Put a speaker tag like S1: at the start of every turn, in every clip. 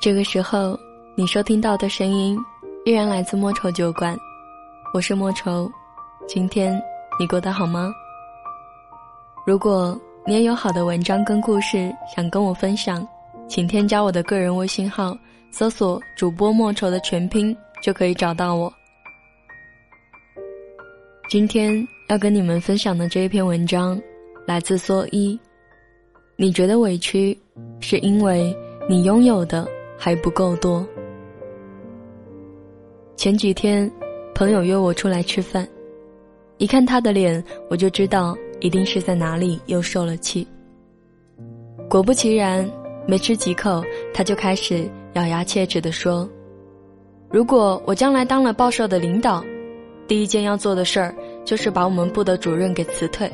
S1: 这个时候，你收听到的声音依然来自莫愁酒馆，我是莫愁。今天你过得好吗？如果你也有好的文章跟故事想跟我分享，请添加我的个人微信号，搜索“主播莫愁”的全拼就可以找到我。今天要跟你们分享的这一篇文章，来自蓑衣。你觉得委屈，是因为你拥有的还不够多。前几天，朋友约我出来吃饭，一看他的脸，我就知道一定是在哪里又受了气。果不其然，没吃几口，他就开始咬牙切齿地说：“如果我将来当了报社的领导，第一件要做的事儿就是把我们部的主任给辞退。”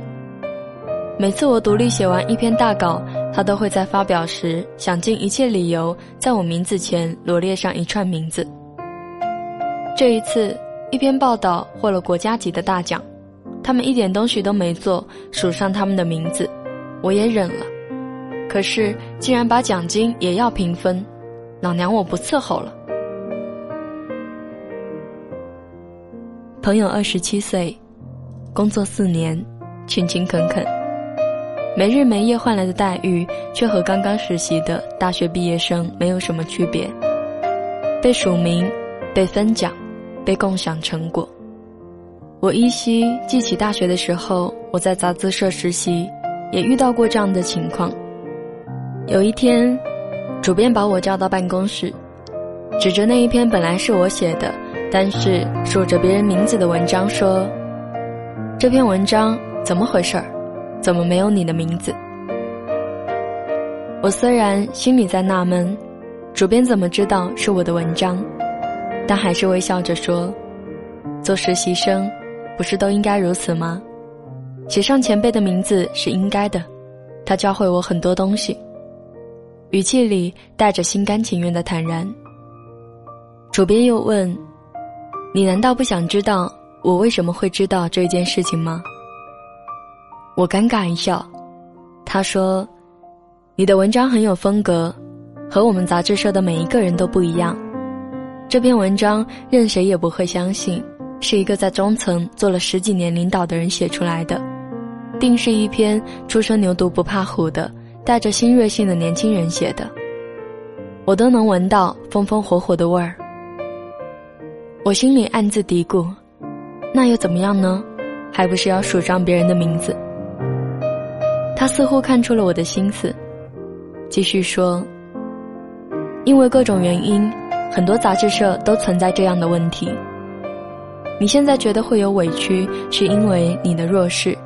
S1: 每次我独立写完一篇大稿，他都会在发表时想尽一切理由，在我名字前罗列上一串名字。这一次，一篇报道获了国家级的大奖，他们一点东西都没做，署上他们的名字，我也忍了。可是，既然把奖金也要平分，老娘我不伺候了。朋友二十七岁，工作四年，勤勤恳恳。没日没夜换来的待遇，却和刚刚实习的大学毕业生没有什么区别。被署名，被分奖，被共享成果。我依稀记起大学的时候，我在杂志社实习，也遇到过这样的情况。有一天，主编把我叫到办公室，指着那一篇本来是我写的，但是署着别人名字的文章说：“这篇文章怎么回事儿？”怎么没有你的名字？我虽然心里在纳闷，主编怎么知道是我的文章，但还是微笑着说：“做实习生，不是都应该如此吗？写上前辈的名字是应该的，他教会我很多东西。”语气里带着心甘情愿的坦然。主编又问：“你难道不想知道我为什么会知道这件事情吗？”我尴尬一笑，他说：“你的文章很有风格，和我们杂志社的每一个人都不一样。这篇文章任谁也不会相信，是一个在中层做了十几年领导的人写出来的，定是一篇初生牛犊不怕虎的、带着新锐性的年轻人写的。我都能闻到风风火火的味儿。我心里暗自嘀咕：那又怎么样呢？还不是要署上别人的名字。”他似乎看出了我的心思，继续说：“因为各种原因，很多杂志社都存在这样的问题。你现在觉得会有委屈，是因为你的弱势，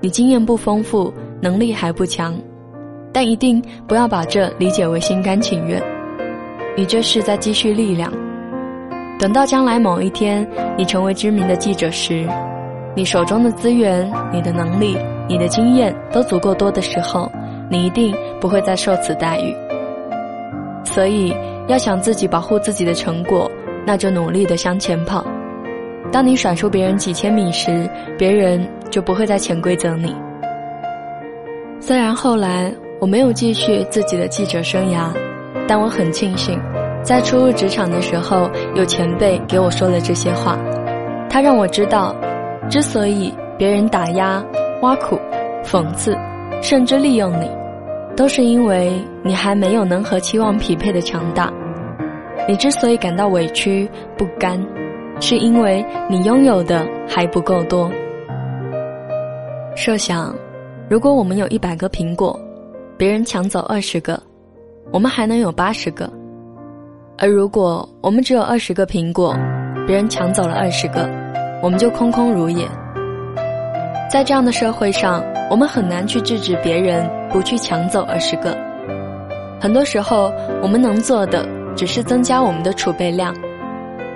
S1: 你经验不丰富，能力还不强，但一定不要把这理解为心甘情愿。你这是在积蓄力量，等到将来某一天你成为知名的记者时，你手中的资源，你的能力。”你的经验都足够多的时候，你一定不会再受此待遇。所以，要想自己保护自己的成果，那就努力的向前跑。当你甩出别人几千米时，别人就不会再潜规则你。虽然后来我没有继续自己的记者生涯，但我很庆幸，在初入职场的时候，有前辈给我说了这些话。他让我知道，之所以别人打压。挖苦、讽刺，甚至利用你，都是因为你还没有能和期望匹配的强大。你之所以感到委屈不甘，是因为你拥有的还不够多。设想，如果我们有一百个苹果，别人抢走二十个，我们还能有八十个；而如果我们只有二十个苹果，别人抢走了二十个，我们就空空如也。在这样的社会上，我们很难去制止别人不去抢走二十个。很多时候，我们能做的只是增加我们的储备量。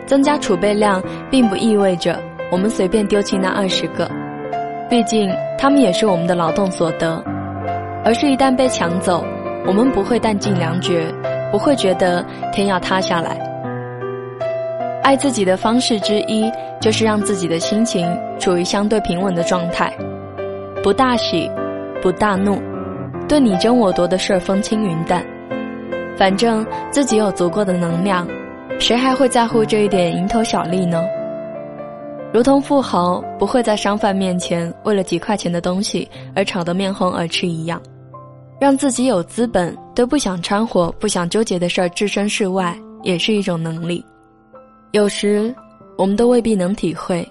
S1: 增加储备量，并不意味着我们随便丢弃那二十个，毕竟他们也是我们的劳动所得。而是一旦被抢走，我们不会弹尽粮绝，不会觉得天要塌下来。爱自己的方式之一，就是让自己的心情处于相对平稳的状态，不大喜，不大怒，对你争我夺的事儿风轻云淡，反正自己有足够的能量，谁还会在乎这一点蝇头小利呢？如同富豪不会在商贩面前为了几块钱的东西而吵得面红耳赤一样，让自己有资本对不想掺和、不想纠结的事儿置身事外，也是一种能力。有时，我们都未必能体会，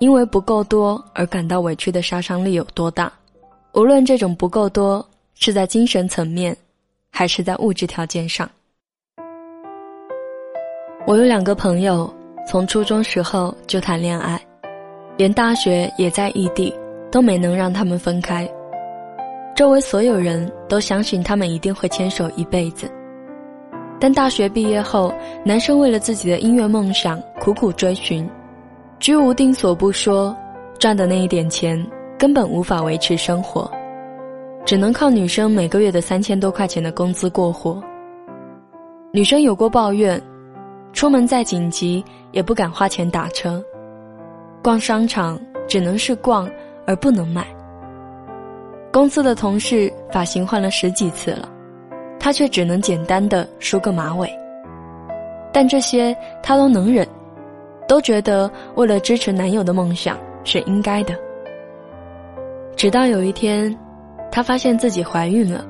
S1: 因为不够多而感到委屈的杀伤力有多大。无论这种不够多是在精神层面，还是在物质条件上。我有两个朋友。从初中时候就谈恋爱，连大学也在异地，都没能让他们分开。周围所有人都相信他们一定会牵手一辈子。但大学毕业后，男生为了自己的音乐梦想苦苦追寻，居无定所不说，赚的那一点钱根本无法维持生活，只能靠女生每个月的三千多块钱的工资过活。女生有过抱怨。出门再紧急也不敢花钱打车，逛商场只能是逛而不能买。公司的同事发型换了十几次了，他却只能简单的梳个马尾。但这些他都能忍，都觉得为了支持男友的梦想是应该的。直到有一天，她发现自己怀孕了，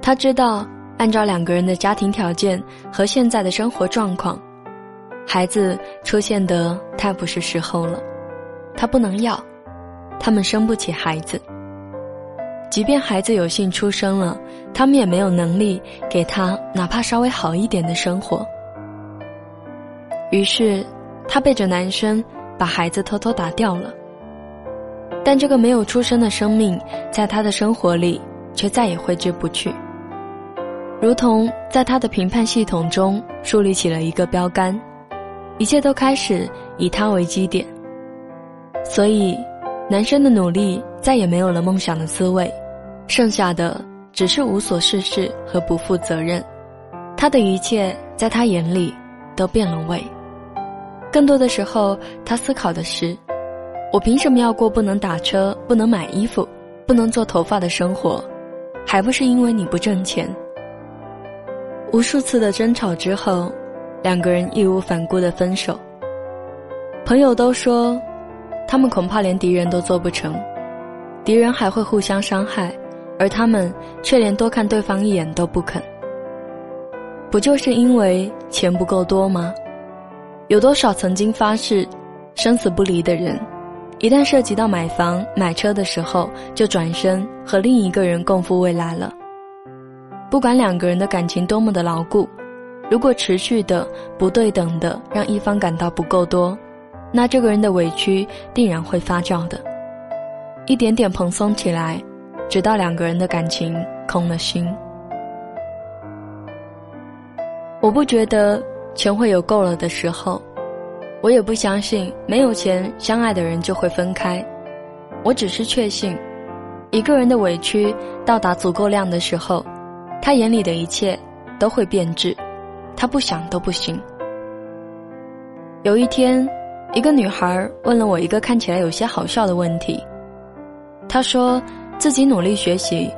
S1: 她知道。按照两个人的家庭条件和现在的生活状况，孩子出现的太不是时候了，他不能要，他们生不起孩子。即便孩子有幸出生了，他们也没有能力给他哪怕稍微好一点的生活。于是，他背着男生把孩子偷偷打掉了。但这个没有出生的生命，在他的生活里却再也挥之不去。如同在他的评判系统中树立起了一个标杆，一切都开始以他为基点。所以，男生的努力再也没有了梦想的滋味，剩下的只是无所事事和不负责任。他的一切在他眼里都变了味。更多的时候，他思考的是：我凭什么要过不能打车、不能买衣服、不能做头发的生活？还不是因为你不挣钱？无数次的争吵之后，两个人义无反顾的分手。朋友都说，他们恐怕连敌人都做不成，敌人还会互相伤害，而他们却连多看对方一眼都不肯。不就是因为钱不够多吗？有多少曾经发誓生死不离的人，一旦涉及到买房买车的时候，就转身和另一个人共赴未来了。不管两个人的感情多么的牢固，如果持续的不对等的让一方感到不够多，那这个人的委屈定然会发酵的，一点点蓬松起来，直到两个人的感情空了心。我不觉得钱会有够了的时候，我也不相信没有钱相爱的人就会分开，我只是确信，一个人的委屈到达足够量的时候。他眼里的一切都会变质，他不想都不行。有一天，一个女孩问了我一个看起来有些好笑的问题。她说自己努力学习，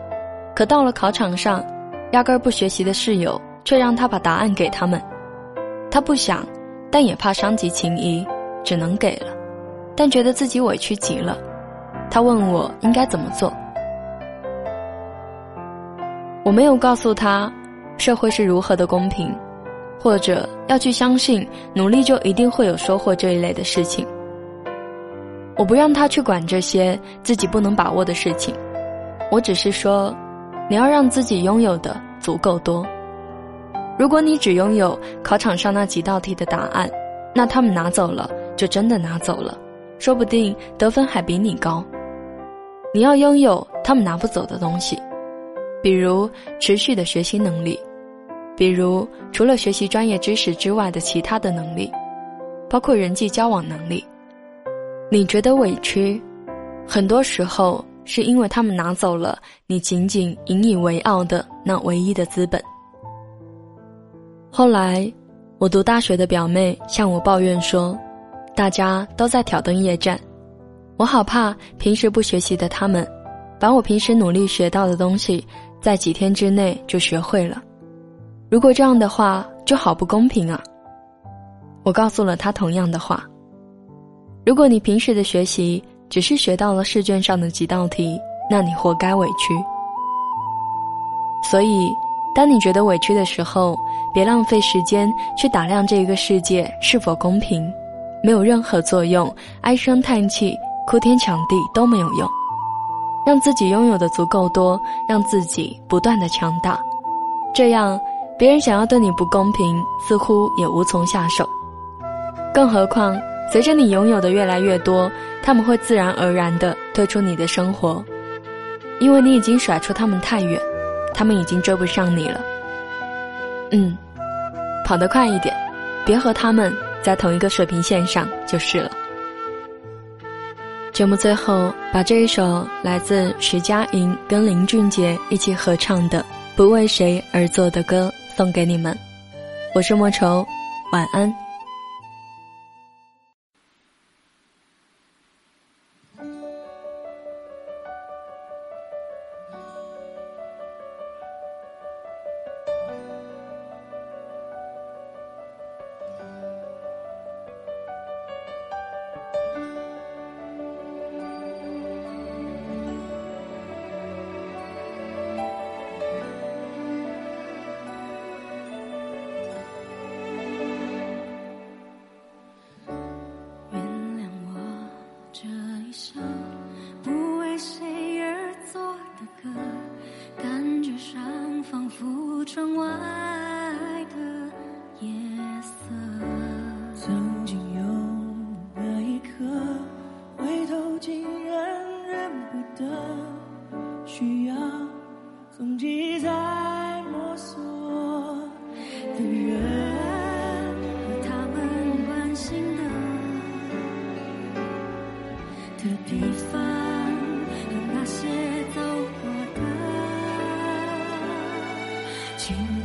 S1: 可到了考场上，压根儿不学习的室友却让他把答案给他们。他不想，但也怕伤及情谊，只能给了，但觉得自己委屈极了。他问我应该怎么做。我没有告诉他，社会是如何的公平，或者要去相信努力就一定会有收获这一类的事情。我不让他去管这些自己不能把握的事情，我只是说，你要让自己拥有的足够多。如果你只拥有考场上那几道题的答案，那他们拿走了就真的拿走了，说不定得分还比你高。你要拥有他们拿不走的东西。比如持续的学习能力，比如除了学习专业知识之外的其他的能力，包括人际交往能力。你觉得委屈，很多时候是因为他们拿走了你仅仅引以为傲的那唯一的资本。后来，我读大学的表妹向我抱怨说，大家都在挑灯夜战，我好怕平时不学习的他们，把我平时努力学到的东西。在几天之内就学会了，如果这样的话，就好不公平啊！我告诉了他同样的话。如果你平时的学习只是学到了试卷上的几道题，那你活该委屈。所以，当你觉得委屈的时候，别浪费时间去打量这个世界是否公平，没有任何作用。唉声叹气、哭天抢地都没有用。让自己拥有的足够多，让自己不断的强大，这样别人想要对你不公平，似乎也无从下手。更何况。随着你拥有的越来越多，他们会自然而然地退出你的生活，因为你已经甩出他们太远，他们已经追不上你了。嗯，跑得快一点，别和他们在同一个水平线上就是了。节目最后，把这一首来自徐佳莹跟林俊杰一起合唱的《不为谁而作的歌》送给你们，我是莫愁，晚安。
S2: 我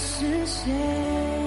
S2: 是谁？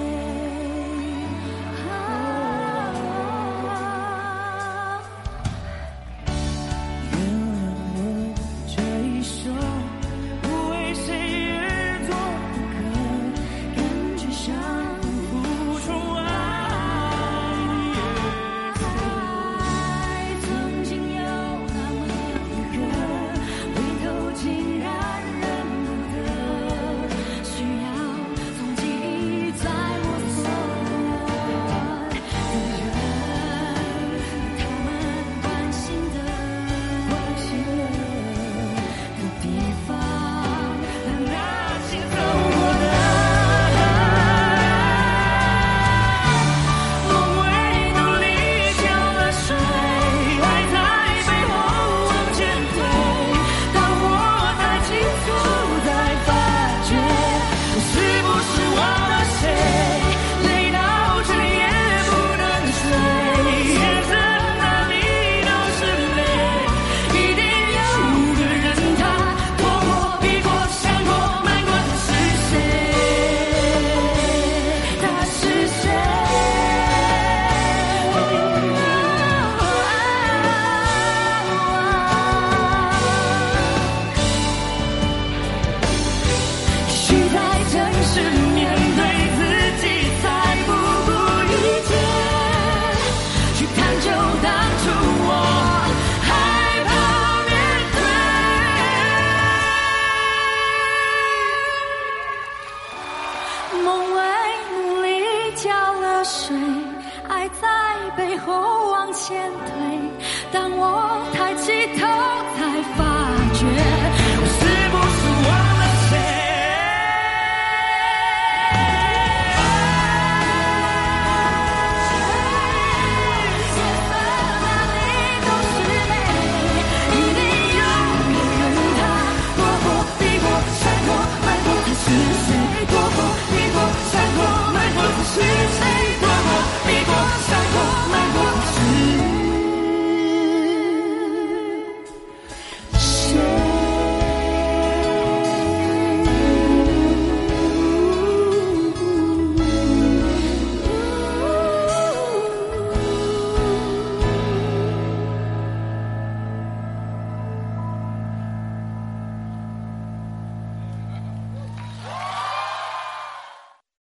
S2: 水，爱在背后往前推，当我抬起头。